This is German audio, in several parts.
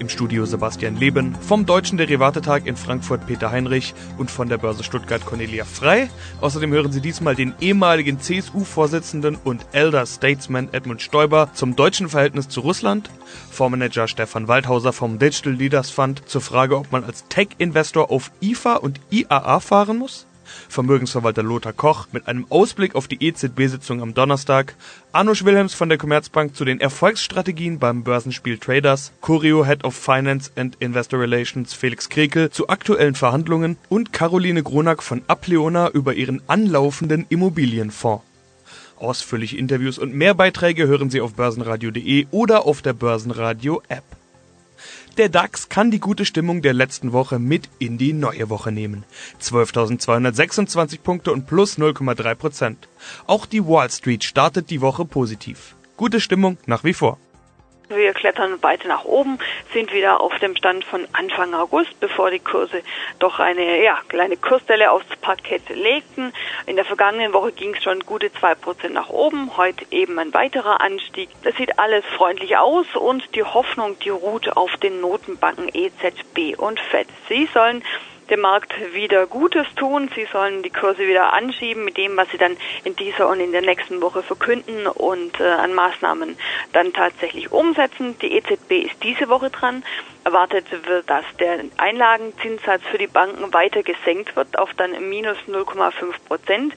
Im Studio Sebastian Leben, vom Deutschen Derivatetag in Frankfurt Peter Heinrich und von der Börse Stuttgart Cornelia Frei. Außerdem hören Sie diesmal den ehemaligen CSU-Vorsitzenden und Elder Statesman Edmund Stoiber zum deutschen Verhältnis zu Russland, Fondsmanager Stefan Waldhauser vom Digital Leaders Fund zur Frage, ob man als Tech-Investor auf IFA und IAA fahren muss, Vermögensverwalter Lothar Koch mit einem Ausblick auf die EZB-Sitzung am Donnerstag, Arnusch Wilhelms von der Commerzbank zu den Erfolgsstrategien beim Börsenspiel Traders, Curio Head of Finance and Investor Relations Felix Krekel zu aktuellen Verhandlungen und Caroline Gronack von Apleona über ihren anlaufenden Immobilienfonds. Ausführliche Interviews und mehr Beiträge hören Sie auf börsenradio.de oder auf der Börsenradio App. Der DAX kann die gute Stimmung der letzten Woche mit in die neue Woche nehmen. 12.226 Punkte und plus 0,3 Prozent. Auch die Wall Street startet die Woche positiv. Gute Stimmung nach wie vor. Wir klettern weiter nach oben, sind wieder auf dem Stand von Anfang August, bevor die Kurse doch eine ja, kleine Kursstelle aufs Parkett legten. In der vergangenen Woche ging es schon gute zwei Prozent nach oben, heute eben ein weiterer Anstieg. Das sieht alles freundlich aus und die Hoffnung, die ruht auf den Notenbanken EZB und FED. Sie sollen dem Markt wieder Gutes tun. Sie sollen die Kurse wieder anschieben mit dem, was sie dann in dieser und in der nächsten Woche verkünden und äh, an Maßnahmen dann tatsächlich umsetzen. Die EZB ist diese Woche dran. Erwartet wird, dass der Einlagenzinssatz für die Banken weiter gesenkt wird auf dann minus 0,5 Prozent.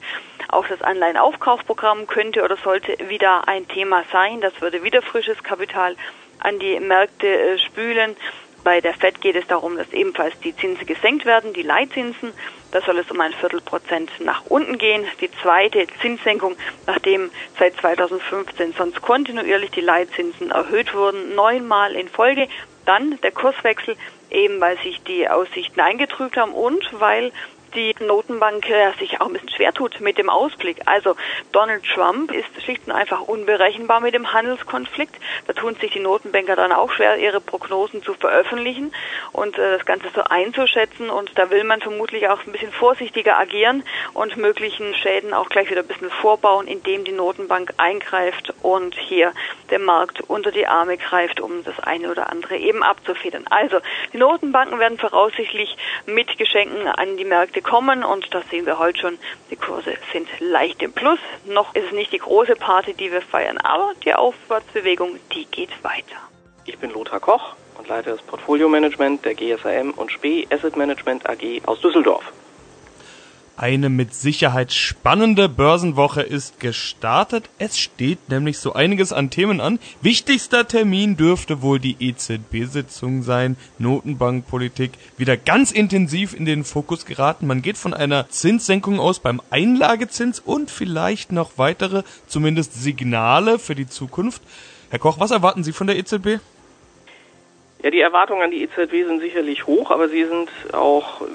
Auch das Anleihenaufkaufprogramm könnte oder sollte wieder ein Thema sein. Das würde wieder frisches Kapital an die Märkte äh, spülen. Bei der FED geht es darum, dass ebenfalls die Zinsen gesenkt werden, die Leitzinsen. Da soll es um ein Viertelprozent nach unten gehen. Die zweite Zinssenkung, nachdem seit 2015 sonst kontinuierlich die Leitzinsen erhöht wurden, neunmal in Folge. Dann der Kurswechsel, eben weil sich die Aussichten eingetrübt haben und weil die Notenbank äh, sich auch ein bisschen schwer tut mit dem Ausblick. Also Donald Trump ist schlicht und einfach unberechenbar mit dem Handelskonflikt. Da tun sich die Notenbanker dann auch schwer, ihre Prognosen zu veröffentlichen und äh, das Ganze so einzuschätzen. Und da will man vermutlich auch ein bisschen vorsichtiger agieren und möglichen Schäden auch gleich wieder ein bisschen vorbauen, indem die Notenbank eingreift und hier der Markt unter die Arme greift, um das eine oder andere eben abzufedern. Also die Notenbanken werden voraussichtlich mit Geschenken an die Märkte kommen und das sehen wir heute schon. Die Kurse sind leicht im Plus. Noch ist es nicht die große Party, die wir feiern, aber die Aufwärtsbewegung, die geht weiter. Ich bin Lothar Koch und leite das Portfolio-Management der GSAM und SPE Asset Management AG aus Düsseldorf. Eine mit Sicherheit spannende Börsenwoche ist gestartet. Es steht nämlich so einiges an Themen an. Wichtigster Termin dürfte wohl die EZB-Sitzung sein. Notenbankpolitik wieder ganz intensiv in den Fokus geraten. Man geht von einer Zinssenkung aus beim Einlagezins und vielleicht noch weitere, zumindest Signale für die Zukunft. Herr Koch, was erwarten Sie von der EZB? Ja, die Erwartungen an die EZB sind sicherlich hoch, aber sie sind auch äh,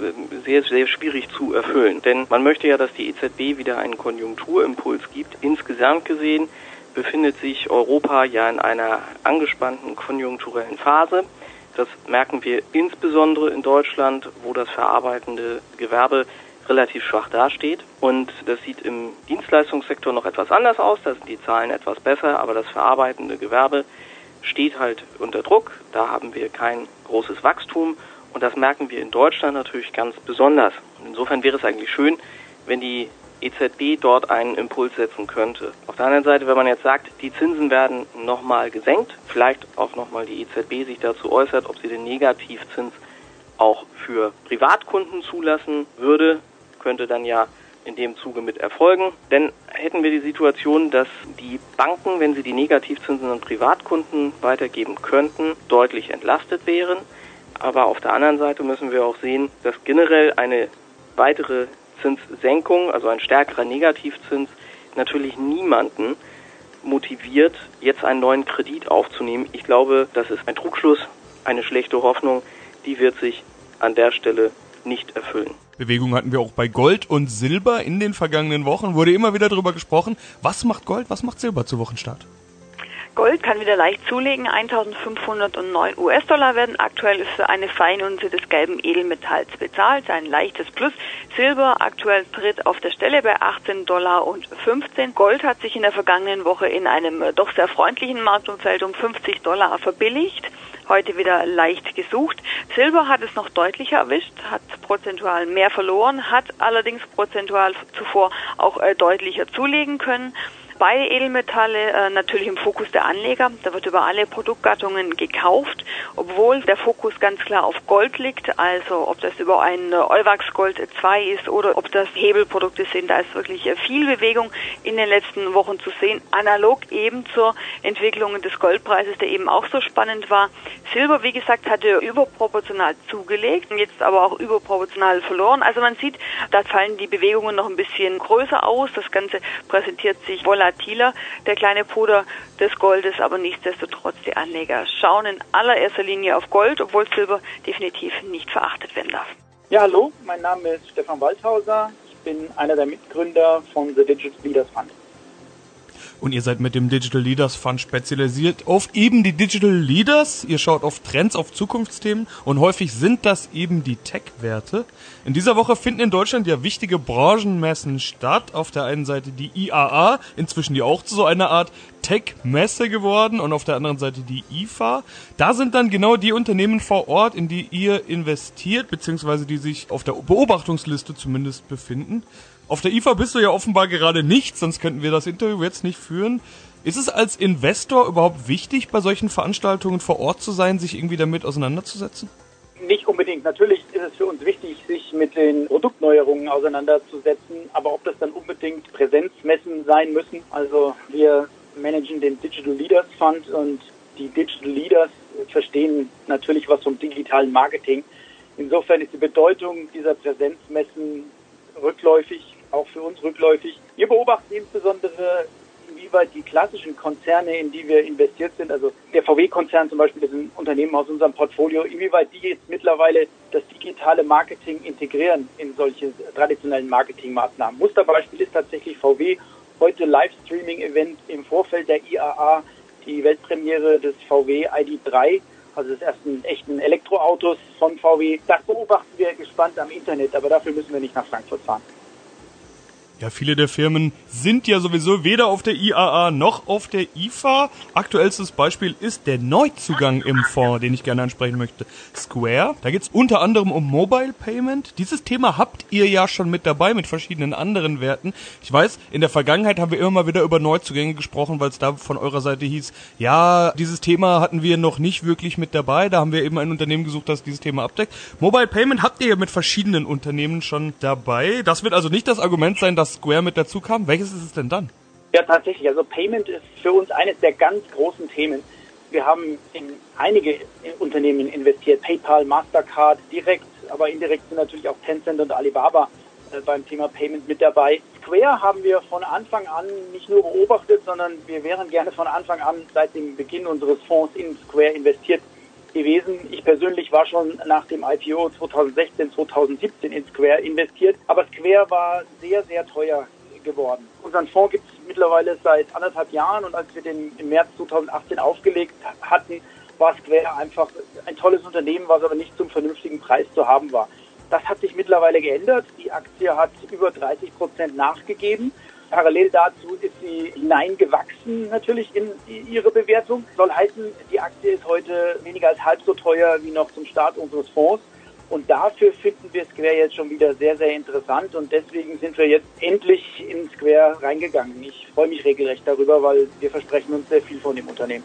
sehr, sehr schwierig zu erfüllen. Denn man möchte ja, dass die EZB wieder einen Konjunkturimpuls gibt. Insgesamt gesehen befindet sich Europa ja in einer angespannten konjunkturellen Phase. Das merken wir insbesondere in Deutschland, wo das verarbeitende Gewerbe relativ schwach dasteht. Und das sieht im Dienstleistungssektor noch etwas anders aus. Da sind die Zahlen etwas besser, aber das verarbeitende Gewerbe steht halt unter Druck. Da haben wir kein großes Wachstum und das merken wir in Deutschland natürlich ganz besonders. Und insofern wäre es eigentlich schön, wenn die EZB dort einen Impuls setzen könnte. Auf der anderen Seite, wenn man jetzt sagt, die Zinsen werden nochmal gesenkt, vielleicht auch nochmal die EZB sich dazu äußert, ob sie den Negativzins auch für Privatkunden zulassen würde, könnte dann ja in dem Zuge mit erfolgen. Denn hätten wir die Situation, dass die Banken, wenn sie die Negativzinsen an Privatkunden weitergeben könnten, deutlich entlastet wären. Aber auf der anderen Seite müssen wir auch sehen, dass generell eine weitere Zinssenkung, also ein stärkerer Negativzins, natürlich niemanden motiviert, jetzt einen neuen Kredit aufzunehmen. Ich glaube, das ist ein Trugschluss, eine schlechte Hoffnung, die wird sich an der Stelle nicht erfüllen. Bewegung hatten wir auch bei Gold und Silber in den vergangenen Wochen. Wurde immer wieder darüber gesprochen. Was macht Gold, was macht Silber zu Wochenstart? Gold kann wieder leicht zulegen. 1509 US-Dollar werden aktuell für eine Feinunze des gelben Edelmetalls bezahlt. Ein leichtes Plus. Silber aktuell tritt auf der Stelle bei 18 Dollar und 15. Gold hat sich in der vergangenen Woche in einem doch sehr freundlichen Marktumfeld um 50 Dollar verbilligt heute wieder leicht gesucht. Silber hat es noch deutlicher erwischt, hat prozentual mehr verloren, hat allerdings prozentual zuvor auch äh, deutlicher zulegen können. Beide Edelmetalle äh, natürlich im Fokus der Anleger. Da wird über alle Produktgattungen gekauft, obwohl der Fokus ganz klar auf Gold liegt. Also ob das über ein Euwax Gold 2 ist oder ob das Hebelprodukte sind, da ist wirklich äh, viel Bewegung in den letzten Wochen zu sehen. Analog eben zur Entwicklung des Goldpreises, der eben auch so spannend war. Silber, wie gesagt, hatte überproportional zugelegt, jetzt aber auch überproportional verloren. Also man sieht, da fallen die Bewegungen noch ein bisschen größer aus. Das Ganze präsentiert sich volatil volatiler, der kleine Bruder des Goldes, aber nichtsdestotrotz die Anleger schauen in allererster Linie auf Gold, obwohl Silber definitiv nicht verachtet werden darf. Ja, hallo, mein Name ist Stefan Waldhauser. Ich bin einer der Mitgründer von The Digital Leaders Fund. Und ihr seid mit dem Digital Leaders Fund spezialisiert auf eben die Digital Leaders. Ihr schaut auf Trends, auf Zukunftsthemen und häufig sind das eben die Tech-Werte. In dieser Woche finden in Deutschland ja wichtige Branchenmessen statt. Auf der einen Seite die IAA, inzwischen die auch zu so einer Art Tech-Messe geworden und auf der anderen Seite die IFA. Da sind dann genau die Unternehmen vor Ort, in die ihr investiert, beziehungsweise die sich auf der Beobachtungsliste zumindest befinden. Auf der IFA bist du ja offenbar gerade nicht, sonst könnten wir das Interview jetzt nicht führen. Ist es als Investor überhaupt wichtig, bei solchen Veranstaltungen vor Ort zu sein, sich irgendwie damit auseinanderzusetzen? Nicht unbedingt. Natürlich ist es für uns wichtig, sich mit den Produktneuerungen auseinanderzusetzen, aber ob das dann unbedingt Präsenzmessen sein müssen. Also wir managen den Digital Leaders Fund und die Digital Leaders verstehen natürlich was vom digitalen Marketing. Insofern ist die Bedeutung dieser Präsenzmessen rückläufig auch für uns rückläufig. Wir beobachten insbesondere, inwieweit die klassischen Konzerne, in die wir investiert sind, also der VW-Konzern zum Beispiel, das ist ein Unternehmen aus unserem Portfolio, inwieweit die jetzt mittlerweile das digitale Marketing integrieren in solche traditionellen Marketingmaßnahmen. Musterbeispiel ist tatsächlich VW heute Livestreaming-Event im Vorfeld der IAA, die Weltpremiere des VW ID3 also des ersten echten Elektroautos von VW. Das beobachten wir gespannt am Internet, aber dafür müssen wir nicht nach Frankfurt fahren. Ja, viele der Firmen sind ja sowieso weder auf der IAA noch auf der IFA. Aktuellstes Beispiel ist der Neuzugang im Fonds, den ich gerne ansprechen möchte. Square. Da geht's unter anderem um Mobile Payment. Dieses Thema habt ihr ja schon mit dabei mit verschiedenen anderen Werten. Ich weiß, in der Vergangenheit haben wir immer mal wieder über Neuzugänge gesprochen, weil es da von eurer Seite hieß, ja, dieses Thema hatten wir noch nicht wirklich mit dabei. Da haben wir eben ein Unternehmen gesucht, das dieses Thema abdeckt. Mobile Payment habt ihr ja mit verschiedenen Unternehmen schon dabei. Das wird also nicht das Argument sein, dass dass Square mit dazu kam. Welches ist es denn dann? Ja, tatsächlich. Also Payment ist für uns eines der ganz großen Themen. Wir haben in einige Unternehmen investiert, PayPal, Mastercard direkt, aber indirekt sind natürlich auch Tencent und Alibaba äh, beim Thema Payment mit dabei. Square haben wir von Anfang an nicht nur beobachtet, sondern wir wären gerne von Anfang an seit dem Beginn unseres Fonds in Square investiert gewesen. Ich persönlich war schon nach dem IPO 2016, 2017 in Square investiert, aber Square war sehr, sehr teuer geworden. Unseren Fonds gibt es mittlerweile seit anderthalb Jahren und als wir den im März 2018 aufgelegt hatten, war Square einfach ein tolles Unternehmen, was aber nicht zum vernünftigen Preis zu haben war. Das hat sich mittlerweile geändert. Die Aktie hat über 30 Prozent nachgegeben. Parallel dazu ist sie hineingewachsen natürlich in ihre Bewertung. Soll heißen, die Aktie ist heute weniger als halb so teuer wie noch zum Start unseres Fonds. Und dafür finden wir Square jetzt schon wieder sehr, sehr interessant und deswegen sind wir jetzt endlich in Square reingegangen. Ich freue mich regelrecht darüber, weil wir versprechen uns sehr viel von dem Unternehmen.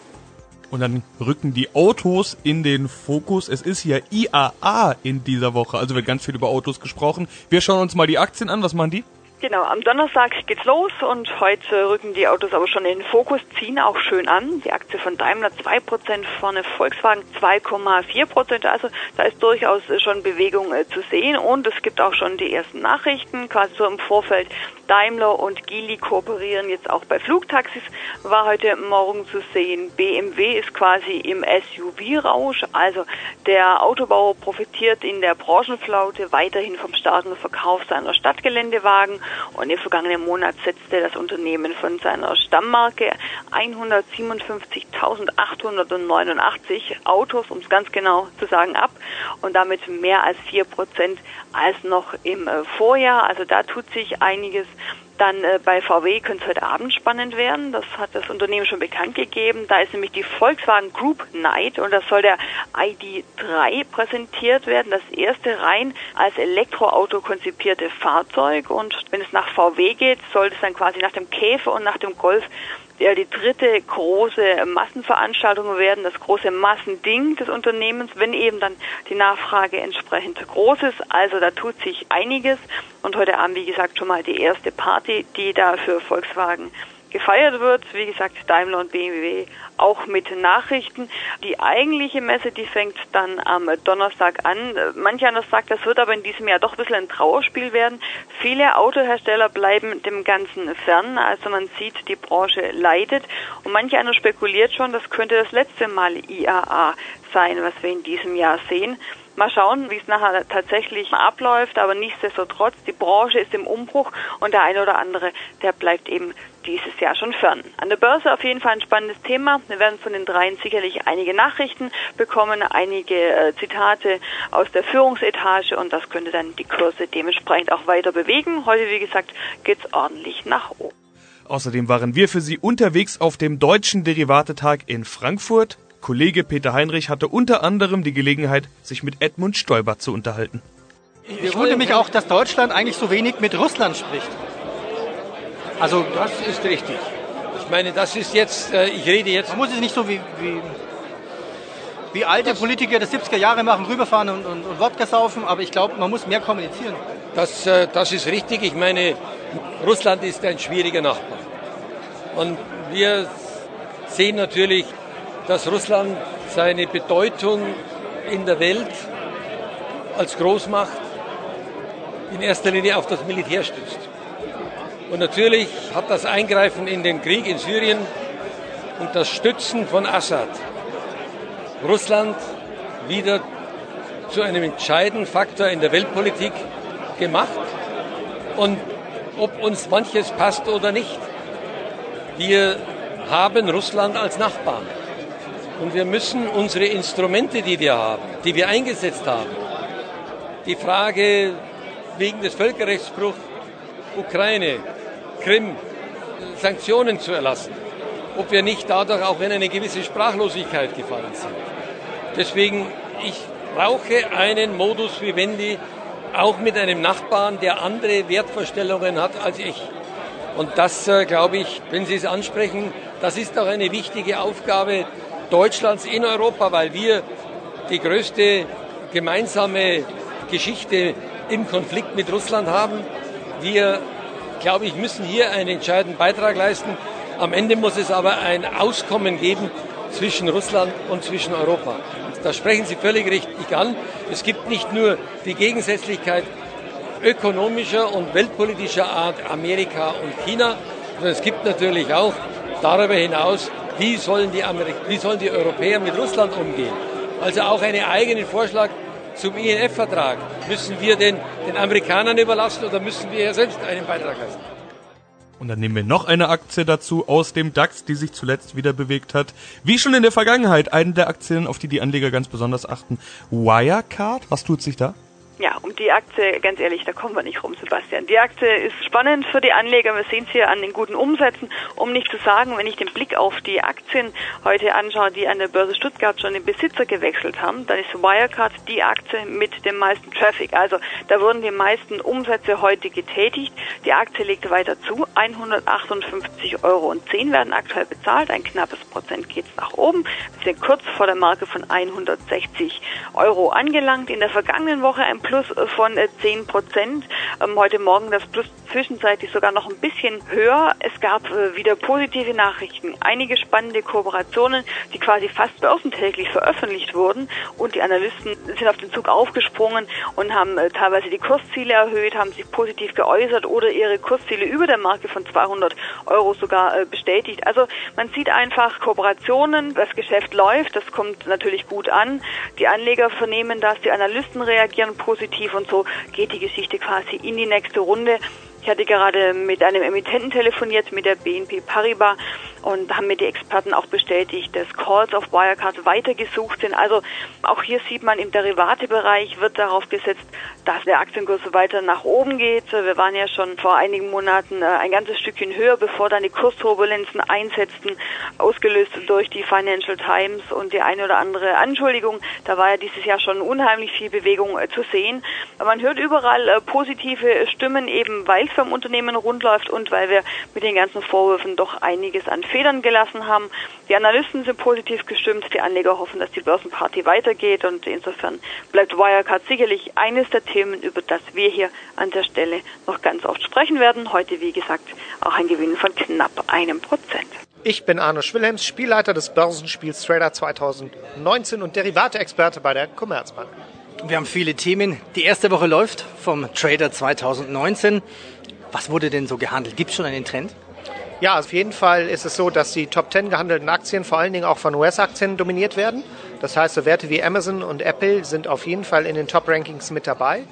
Und dann rücken die Autos in den Fokus. Es ist ja IAA in dieser Woche, also wird ganz viel über Autos gesprochen. Wir schauen uns mal die Aktien an. Was machen die? Genau, am Donnerstag geht's los und heute rücken die Autos aber schon in den Fokus, ziehen auch schön an. Die Aktie von Daimler 2% vorne, Volkswagen 2,4%. Also da ist durchaus schon Bewegung äh, zu sehen und es gibt auch schon die ersten Nachrichten, quasi so im Vorfeld. Daimler und Geely kooperieren jetzt auch bei Flugtaxis, war heute Morgen zu sehen. BMW ist quasi im SUV-Rausch, also der Autobauer profitiert in der Branchenflaute weiterhin vom starken Verkauf seiner Stadtgeländewagen Und im vergangenen Monat setzte das Unternehmen von seiner Stammmarke 157.889 Autos, um es ganz genau zu sagen, ab und damit mehr als vier Prozent als noch im äh, Vorjahr. Also da tut sich einiges. Dann äh, bei VW könnte es heute Abend spannend werden. Das hat das Unternehmen schon bekannt gegeben. Da ist nämlich die Volkswagen Group Night und das soll der ID3 präsentiert werden. Das erste rein als Elektroauto konzipierte Fahrzeug. Und wenn es nach VW geht, soll es dann quasi nach dem Käfer und nach dem Golf ja die dritte große Massenveranstaltung werden, das große Massending des Unternehmens, wenn eben dann die Nachfrage entsprechend groß ist. Also da tut sich einiges und heute Abend, wie gesagt, schon mal die erste Party, die da für Volkswagen gefeiert wird. Wie gesagt, Daimler und BMW auch mit Nachrichten. Die eigentliche Messe, die fängt dann am Donnerstag an. Manch einer sagt, das wird aber in diesem Jahr doch ein bisschen ein Trauerspiel werden. Viele Autohersteller bleiben dem Ganzen fern. Also man sieht, die Branche leidet. Und manch einer spekuliert schon, das könnte das letzte Mal IAA sein, was wir in diesem Jahr sehen. Mal schauen, wie es nachher tatsächlich abläuft, aber nichtsdestotrotz, die Branche ist im Umbruch und der eine oder andere, der bleibt eben dieses Jahr schon fern. An der Börse auf jeden Fall ein spannendes Thema. Wir werden von den dreien sicherlich einige Nachrichten bekommen, einige äh, Zitate aus der Führungsetage und das könnte dann die Kurse dementsprechend auch weiter bewegen. Heute, wie gesagt, geht's ordentlich nach oben. Außerdem waren wir für Sie unterwegs auf dem Deutschen Derivatetag in Frankfurt. Kollege Peter Heinrich hatte unter anderem die Gelegenheit, sich mit Edmund Stoiber zu unterhalten. Ich wundere mich auch, dass Deutschland eigentlich so wenig mit Russland spricht. Also das ist richtig. Ich meine, das ist jetzt, äh, ich rede jetzt. Man muss es nicht so wie, wie, wie alte das, Politiker der 70er Jahre machen, rüberfahren und, und, und Wodka saufen, aber ich glaube, man muss mehr kommunizieren. Das, äh, das ist richtig. Ich meine, Russland ist ein schwieriger Nachbar. Und wir sehen natürlich dass Russland seine Bedeutung in der Welt als Großmacht in erster Linie auf das Militär stützt. Und natürlich hat das Eingreifen in den Krieg in Syrien und das Stützen von Assad Russland wieder zu einem entscheidenden Faktor in der Weltpolitik gemacht. Und ob uns manches passt oder nicht, wir haben Russland als Nachbarn. Und wir müssen unsere Instrumente, die wir haben, die wir eingesetzt haben, die Frage wegen des Völkerrechtsbruchs Ukraine, Krim, Sanktionen zu erlassen, ob wir nicht dadurch auch in eine gewisse Sprachlosigkeit gefallen sind. Deswegen, ich brauche einen Modus vivendi auch mit einem Nachbarn, der andere Wertvorstellungen hat als ich. Und das, äh, glaube ich, wenn Sie es ansprechen, das ist auch eine wichtige Aufgabe Deutschlands in Europa, weil wir die größte gemeinsame Geschichte im Konflikt mit Russland haben. Wir, glaube ich, müssen hier einen entscheidenden Beitrag leisten. Am Ende muss es aber ein Auskommen geben zwischen Russland und zwischen Europa. Da sprechen Sie völlig richtig an. Es gibt nicht nur die Gegensätzlichkeit ökonomischer und weltpolitischer Art Amerika und China, sondern es gibt natürlich auch darüber hinaus wie sollen die, Amerik wie sollen die Europäer mit Russland umgehen. Also auch einen eigenen Vorschlag zum INF-Vertrag. Müssen wir den, den Amerikanern überlassen oder müssen wir ja selbst einen Beitrag leisten? Und dann nehmen wir noch eine Aktie dazu aus dem DAX, die sich zuletzt wieder bewegt hat. Wie schon in der Vergangenheit, eine der Aktien, auf die die Anleger ganz besonders achten. Wirecard, was tut sich da? Ja, um die Aktie, ganz ehrlich, da kommen wir nicht rum, Sebastian. Die Aktie ist spannend für die Anleger. Wir sehen es hier an den guten Umsätzen. Um nicht zu sagen, wenn ich den Blick auf die Aktien heute anschaue, die an der Börse Stuttgart schon den Besitzer gewechselt haben, dann ist Wirecard die Aktie mit dem meisten Traffic. Also da wurden die meisten Umsätze heute getätigt. Die Aktie legt weiter zu. 158,10 Euro werden aktuell bezahlt. Ein knappes Prozent geht nach oben. Wir sind kurz vor der Marke von 160 Euro angelangt. In der vergangenen Woche ein Plus von 10 äh, Prozent. Ähm, heute Morgen das Plus zwischenzeitlich sogar noch ein bisschen höher. Es gab äh, wieder positive Nachrichten, einige spannende Kooperationen, die quasi fast börsentäglich veröffentlicht wurden und die Analysten sind auf den Zug aufgesprungen und haben äh, teilweise die Kursziele erhöht, haben sich positiv geäußert oder ihre Kursziele über der Marke von 200 Euro sogar bestätigt. Also man sieht einfach Kooperationen, das Geschäft läuft, das kommt natürlich gut an. Die Anleger vernehmen das, die Analysten reagieren positiv positiv und so geht die Geschichte quasi in die nächste Runde. Ich hatte gerade mit einem Emittenten telefoniert, mit der BNP Paribas, und haben mir die Experten auch bestätigt, dass Calls auf Wirecard weitergesucht sind. Also auch hier sieht man im Derivatebereich wird darauf gesetzt, dass der Aktienkurs weiter nach oben geht. Wir waren ja schon vor einigen Monaten äh, ein ganzes Stückchen höher, bevor dann die Kursturbulenzen einsetzten, ausgelöst durch die Financial Times und die eine oder andere Anschuldigung. Da war ja dieses Jahr schon unheimlich viel Bewegung äh, zu sehen. Man hört überall äh, positive Stimmen, eben weil es beim Unternehmen rund läuft und weil wir mit den ganzen Vorwürfen doch einiges an Federn gelassen haben. Die Analysten sind positiv gestimmt, die Anleger hoffen, dass die Börsenparty weitergeht und insofern bleibt Wirecard sicherlich eines der Themen, über das wir hier an der Stelle noch ganz oft sprechen werden. Heute, wie gesagt, auch ein Gewinn von knapp einem Prozent. Ich bin Arno Schwillems, Spielleiter des Börsenspiels Trader 2019 und Derivate-Experte bei der Commerzbank. Wir haben viele Themen. Die erste Woche läuft vom Trader 2019. Was wurde denn so gehandelt? Gibt es schon einen Trend? Ja, auf jeden Fall ist es so, dass die Top 10 gehandelten Aktien vor allen Dingen auch von US-Aktien dominiert werden. Das heißt, so Werte wie Amazon und Apple sind auf jeden Fall in den Top-Rankings mit dabei.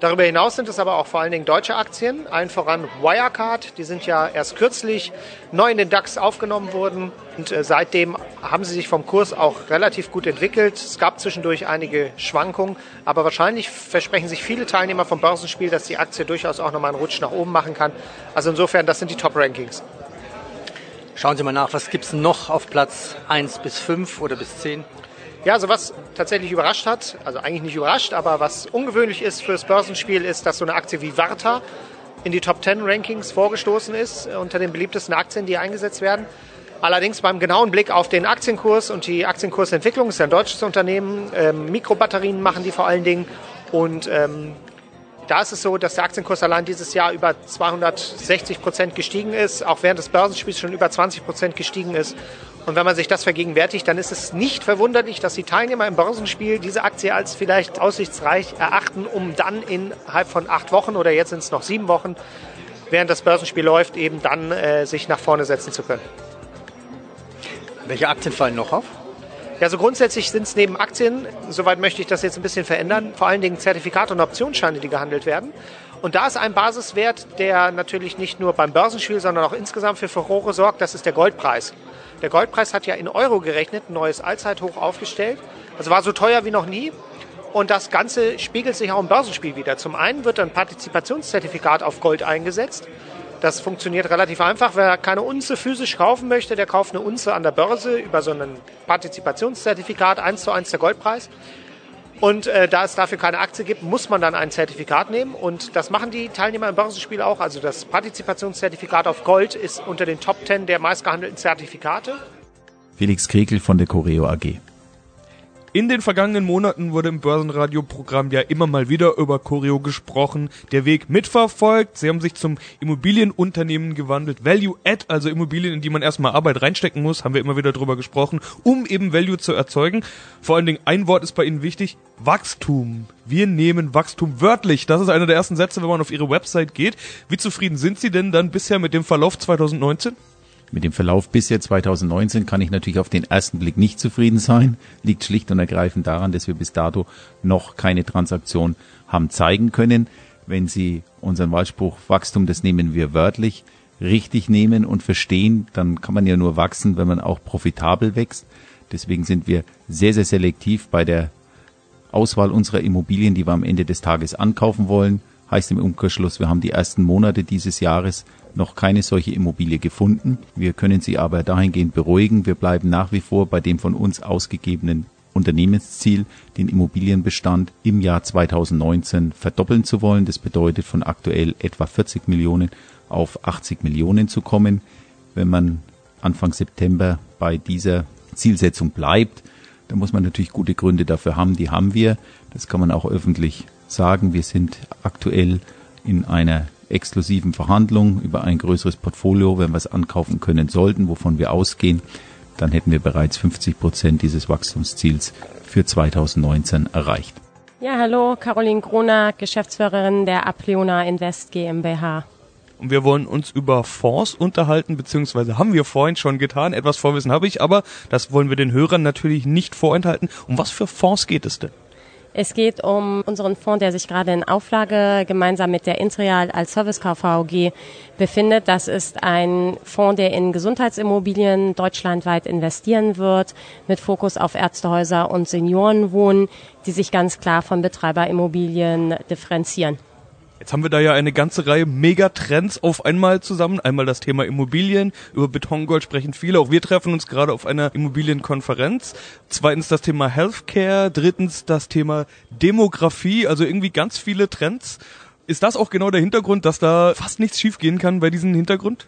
Darüber hinaus sind es aber auch vor allen Dingen deutsche Aktien, allen voran Wirecard. Die sind ja erst kürzlich neu in den DAX aufgenommen worden und äh, seitdem haben sie sich vom Kurs auch relativ gut entwickelt. Es gab zwischendurch einige Schwankungen, aber wahrscheinlich versprechen sich viele Teilnehmer vom Börsenspiel, dass die Aktie durchaus auch nochmal einen Rutsch nach oben machen kann. Also insofern, das sind die Top-Rankings. Schauen Sie mal nach, was gibt es noch auf Platz 1 bis 5 oder bis 10? Ja, also was tatsächlich überrascht hat, also eigentlich nicht überrascht, aber was ungewöhnlich ist fürs Börsenspiel, ist, dass so eine Aktie wie Warta in die Top 10 Rankings vorgestoßen ist, unter den beliebtesten Aktien, die eingesetzt werden. Allerdings beim genauen Blick auf den Aktienkurs und die Aktienkursentwicklung ist ja ein deutsches Unternehmen. Ähm, Mikrobatterien machen die vor allen Dingen. Und ähm, da ist es so, dass der Aktienkurs allein dieses Jahr über 260 Prozent gestiegen ist, auch während des Börsenspiels schon über 20 Prozent gestiegen ist. Und wenn man sich das vergegenwärtigt, dann ist es nicht verwunderlich, dass die Teilnehmer im Börsenspiel diese Aktie als vielleicht aussichtsreich erachten, um dann innerhalb von acht Wochen oder jetzt sind es noch sieben Wochen, während das Börsenspiel läuft, eben dann äh, sich nach vorne setzen zu können. Welche Aktien fallen noch auf? Ja, so grundsätzlich sind es neben Aktien, soweit möchte ich das jetzt ein bisschen verändern, vor allen Dingen Zertifikate und Optionsscheine, die gehandelt werden. Und da ist ein Basiswert, der natürlich nicht nur beim Börsenspiel, sondern auch insgesamt für Furore sorgt, das ist der Goldpreis. Der Goldpreis hat ja in Euro gerechnet ein neues Allzeithoch aufgestellt. Also war so teuer wie noch nie. Und das Ganze spiegelt sich auch im Börsenspiel wieder. Zum einen wird ein Partizipationszertifikat auf Gold eingesetzt. Das funktioniert relativ einfach. Wer keine Unze physisch kaufen möchte, der kauft eine Unze an der Börse über so ein Partizipationszertifikat, eins zu eins der Goldpreis. Und äh, da es dafür keine Aktie gibt, muss man dann ein Zertifikat nehmen. Und das machen die Teilnehmer im Börsenspiel auch. Also das Partizipationszertifikat auf Gold ist unter den Top 10 der meistgehandelten Zertifikate. Felix Krekel von der Coreo AG. In den vergangenen Monaten wurde im Börsenradioprogramm ja immer mal wieder über Choreo gesprochen, der Weg mitverfolgt. Sie haben sich zum Immobilienunternehmen gewandelt. Value Add, also Immobilien, in die man erstmal Arbeit reinstecken muss, haben wir immer wieder drüber gesprochen, um eben Value zu erzeugen. Vor allen Dingen ein Wort ist bei Ihnen wichtig, Wachstum. Wir nehmen Wachstum wörtlich. Das ist einer der ersten Sätze, wenn man auf Ihre Website geht. Wie zufrieden sind Sie denn dann bisher mit dem Verlauf 2019? Mit dem Verlauf bisher 2019 kann ich natürlich auf den ersten Blick nicht zufrieden sein. Liegt schlicht und ergreifend daran, dass wir bis dato noch keine Transaktion haben zeigen können. Wenn Sie unseren Wahlspruch Wachstum, das nehmen wir wörtlich, richtig nehmen und verstehen, dann kann man ja nur wachsen, wenn man auch profitabel wächst. Deswegen sind wir sehr, sehr selektiv bei der Auswahl unserer Immobilien, die wir am Ende des Tages ankaufen wollen. Heißt im Umkehrschluss, wir haben die ersten Monate dieses Jahres noch keine solche Immobilie gefunden. Wir können Sie aber dahingehend beruhigen. Wir bleiben nach wie vor bei dem von uns ausgegebenen Unternehmensziel, den Immobilienbestand im Jahr 2019 verdoppeln zu wollen. Das bedeutet von aktuell etwa 40 Millionen auf 80 Millionen zu kommen. Wenn man Anfang September bei dieser Zielsetzung bleibt, dann muss man natürlich gute Gründe dafür haben. Die haben wir. Das kann man auch öffentlich sagen. Wir sind aktuell in einer exklusiven Verhandlungen über ein größeres Portfolio, wenn wir es ankaufen können sollten, wovon wir ausgehen, dann hätten wir bereits 50 Prozent dieses Wachstumsziels für 2019 erreicht. Ja, hallo, Caroline Gruner, Geschäftsführerin der Apleona Invest GmbH. Und wir wollen uns über Fonds unterhalten, beziehungsweise haben wir vorhin schon getan. Etwas Vorwissen habe ich, aber das wollen wir den Hörern natürlich nicht vorenthalten. Um was für Fonds geht es denn? Es geht um unseren Fonds, der sich gerade in Auflage gemeinsam mit der Intrial als Servicecar VG befindet. Das ist ein Fonds, der in Gesundheitsimmobilien deutschlandweit investieren wird, mit Fokus auf Ärztehäuser und Seniorenwohnen, die sich ganz klar von Betreiberimmobilien differenzieren. Jetzt haben wir da ja eine ganze Reihe Megatrends auf einmal zusammen. Einmal das Thema Immobilien. Über Betongold sprechen viele. Auch wir treffen uns gerade auf einer Immobilienkonferenz. Zweitens das Thema Healthcare. Drittens das Thema Demografie. Also irgendwie ganz viele Trends. Ist das auch genau der Hintergrund, dass da fast nichts schiefgehen kann bei diesem Hintergrund?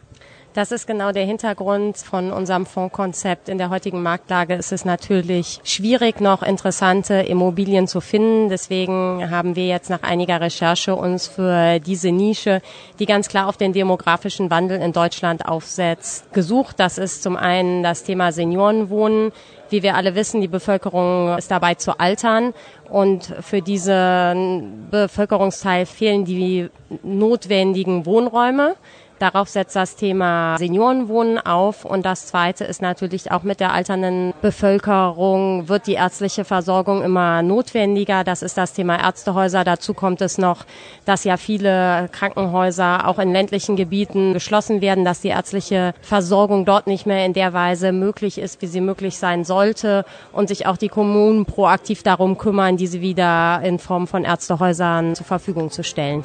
Das ist genau der Hintergrund von unserem Fondskonzept. In der heutigen Marktlage ist es natürlich schwierig, noch interessante Immobilien zu finden. Deswegen haben wir jetzt nach einiger Recherche uns für diese Nische, die ganz klar auf den demografischen Wandel in Deutschland aufsetzt, gesucht. Das ist zum einen das Thema Seniorenwohnen. Wie wir alle wissen, die Bevölkerung ist dabei zu altern und für diesen Bevölkerungsteil fehlen die notwendigen Wohnräume. Darauf setzt das Thema Seniorenwohnen auf. Und das Zweite ist natürlich auch mit der alternden Bevölkerung wird die ärztliche Versorgung immer notwendiger. Das ist das Thema Ärztehäuser. Dazu kommt es noch, dass ja viele Krankenhäuser auch in ländlichen Gebieten geschlossen werden, dass die ärztliche Versorgung dort nicht mehr in der Weise möglich ist, wie sie möglich sein sollte und sich auch die Kommunen proaktiv darum kümmern, diese wieder in Form von Ärztehäusern zur Verfügung zu stellen.